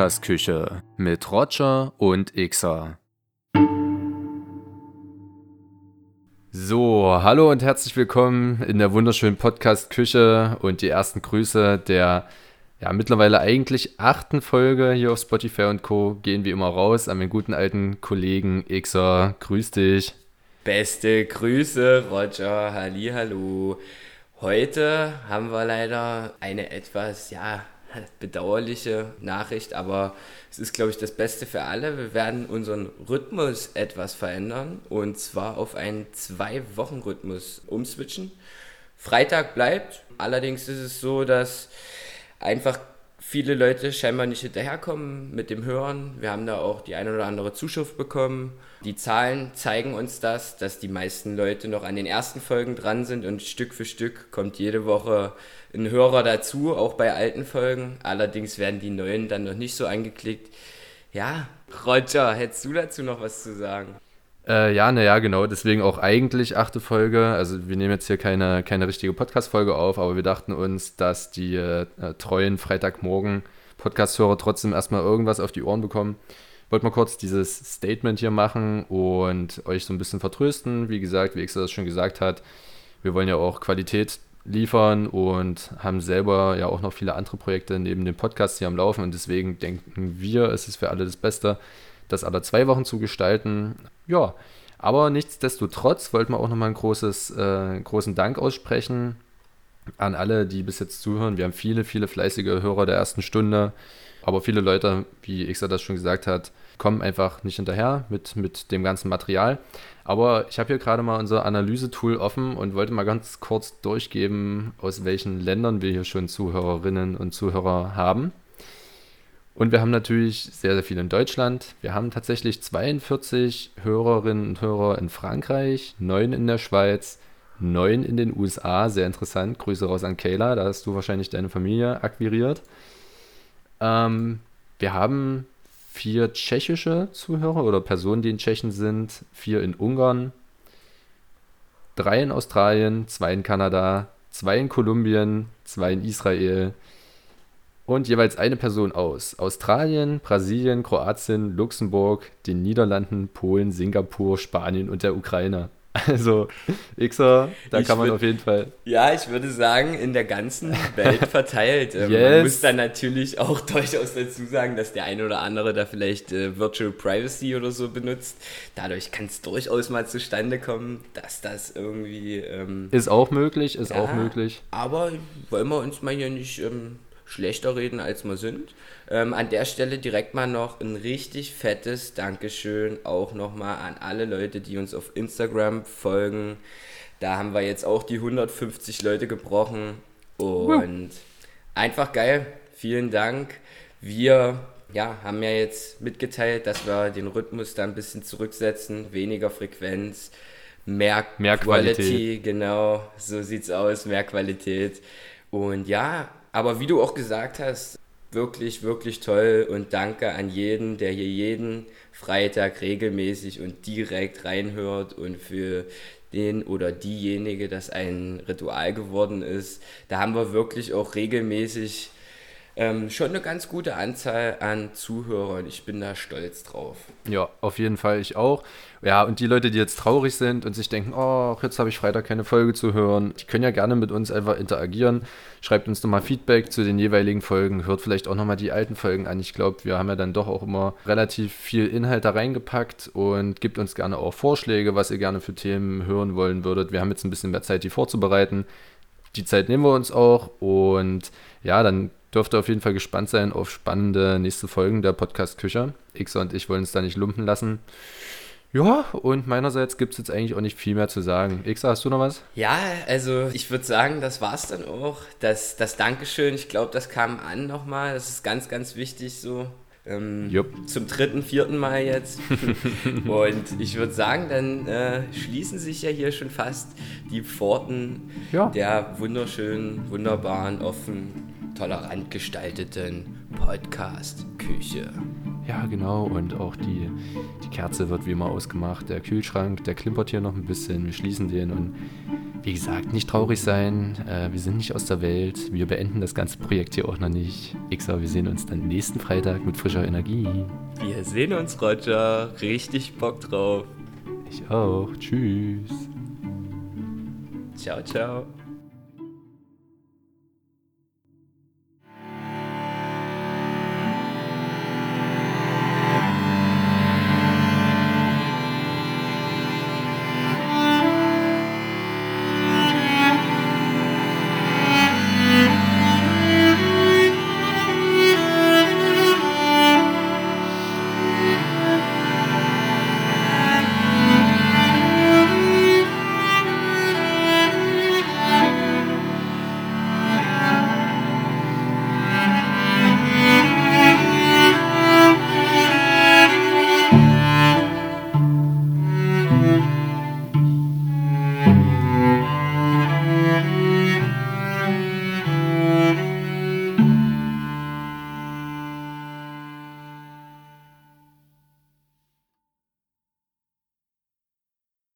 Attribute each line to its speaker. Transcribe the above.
Speaker 1: Podcast-Küche mit Roger und Xer. So, hallo und herzlich willkommen in der wunderschönen Podcast-Küche und die ersten Grüße der ja, mittlerweile eigentlich achten Folge hier auf Spotify und Co. gehen wie immer raus an meinen guten alten Kollegen Xer. Grüß dich.
Speaker 2: Beste Grüße, Roger. Halli, hallo. Heute haben wir leider eine etwas, ja, bedauerliche Nachricht, aber es ist, glaube ich, das Beste für alle. Wir werden unseren Rhythmus etwas verändern und zwar auf einen Zwei-Wochen-Rhythmus umswitchen. Freitag bleibt, allerdings ist es so, dass einfach viele Leute scheinbar nicht hinterherkommen mit dem Hören. Wir haben da auch die eine oder andere Zuschrift bekommen. Die Zahlen zeigen uns das, dass die meisten Leute noch an den ersten Folgen dran sind und Stück für Stück kommt jede Woche ein Hörer dazu, auch bei alten Folgen. Allerdings werden die neuen dann noch nicht so angeklickt. Ja, Roger, hättest du dazu noch was zu sagen?
Speaker 1: Äh, ja, naja, genau. Deswegen auch eigentlich achte Folge. Also wir nehmen jetzt hier keine, keine richtige Podcast-Folge auf, aber wir dachten uns, dass die äh, treuen Freitagmorgen Podcast-Hörer trotzdem erstmal irgendwas auf die Ohren bekommen. Wollte mal kurz dieses Statement hier machen und euch so ein bisschen vertrösten. Wie gesagt, wie Xer das schon gesagt hat, wir wollen ja auch Qualität liefern und haben selber ja auch noch viele andere Projekte neben dem Podcast hier am Laufen und deswegen denken wir, es ist für alle das Beste, das alle zwei Wochen zu gestalten. Ja, aber nichtsdestotrotz wollten wir auch nochmal einen großes, äh, großen Dank aussprechen an alle, die bis jetzt zuhören. Wir haben viele, viele fleißige Hörer der ersten Stunde, aber viele Leute, wie Xa das schon gesagt hat, kommen einfach nicht hinterher mit, mit dem ganzen Material. Aber ich habe hier gerade mal unser Analyse-Tool offen und wollte mal ganz kurz durchgeben, aus welchen Ländern wir hier schon Zuhörerinnen und Zuhörer haben. Und wir haben natürlich sehr, sehr viel in Deutschland. Wir haben tatsächlich 42 Hörerinnen und Hörer in Frankreich, 9 in der Schweiz, 9 in den USA. Sehr interessant. Grüße raus an Kayla, da hast du wahrscheinlich deine Familie akquiriert. Ähm, wir haben vier tschechische Zuhörer oder Personen, die in Tschechien sind, vier in Ungarn, drei in Australien, zwei in Kanada, zwei in Kolumbien, zwei in Israel und jeweils eine Person aus Australien, Brasilien, Kroatien, Luxemburg, den Niederlanden, Polen, Singapur, Spanien und der Ukraine. Also, Xer, da ich kann man würd, auf jeden Fall.
Speaker 2: Ja, ich würde sagen, in der ganzen Welt verteilt. yes. Ähm, man muss dann natürlich auch durchaus dazu sagen, dass der eine oder andere da vielleicht äh, Virtual Privacy oder so benutzt. Dadurch kann es durchaus mal zustande kommen, dass das irgendwie. Ähm,
Speaker 1: ist auch möglich, ist ja, auch möglich.
Speaker 2: Aber wollen wir uns mal hier nicht. Ähm, schlechter reden, als wir sind. Ähm, an der Stelle direkt mal noch ein richtig fettes Dankeschön auch nochmal an alle Leute, die uns auf Instagram folgen. Da haben wir jetzt auch die 150 Leute gebrochen und einfach geil. Vielen Dank. Wir ja, haben ja jetzt mitgeteilt, dass wir den Rhythmus da ein bisschen zurücksetzen, weniger Frequenz, mehr, mehr Quality, Quality, genau, so sieht's aus, mehr Qualität. Und ja, aber wie du auch gesagt hast, wirklich, wirklich toll und danke an jeden, der hier jeden Freitag regelmäßig und direkt reinhört und für den oder diejenige, das ein Ritual geworden ist. Da haben wir wirklich auch regelmäßig ähm, schon eine ganz gute Anzahl an Zuhörern. Ich bin da stolz drauf.
Speaker 1: Ja, auf jeden Fall, ich auch. Ja, und die Leute, die jetzt traurig sind und sich denken, oh, jetzt habe ich Freitag keine Folge zu hören, die können ja gerne mit uns einfach interagieren. Schreibt uns nochmal Feedback zu den jeweiligen Folgen, hört vielleicht auch nochmal die alten Folgen an. Ich glaube, wir haben ja dann doch auch immer relativ viel Inhalt da reingepackt und gibt uns gerne auch Vorschläge, was ihr gerne für Themen hören wollen würdet. Wir haben jetzt ein bisschen mehr Zeit, die vorzubereiten. Die Zeit nehmen wir uns auch und ja, dann dürft ihr auf jeden Fall gespannt sein auf spannende nächste Folgen der Podcast-Küche. Xa und ich wollen uns da nicht lumpen lassen. Ja, und meinerseits gibt es jetzt eigentlich auch nicht viel mehr zu sagen. Xa, hast du noch was?
Speaker 2: Ja, also ich würde sagen, das war es dann auch. Das, das Dankeschön, ich glaube, das kam an nochmal. Das ist ganz, ganz wichtig so. Ähm, zum dritten, vierten Mal jetzt. und ich würde sagen, dann äh, schließen sich ja hier schon fast die Pforten ja. der wunderschönen, wunderbaren, offen, tolerant gestalteten Podcast-Küche.
Speaker 1: Ja, genau. Und auch die, die Kerze wird wie immer ausgemacht. Der Kühlschrank, der klimpert hier noch ein bisschen. Wir schließen den. Und wie gesagt, nicht traurig sein. Äh, wir sind nicht aus der Welt. Wir beenden das ganze Projekt hier auch noch nicht. Ich sage, wir sehen uns dann nächsten Freitag mit frischer Energie.
Speaker 2: Wir sehen uns, Roger. Richtig Bock drauf.
Speaker 1: Ich auch. Tschüss.
Speaker 2: Ciao, ciao.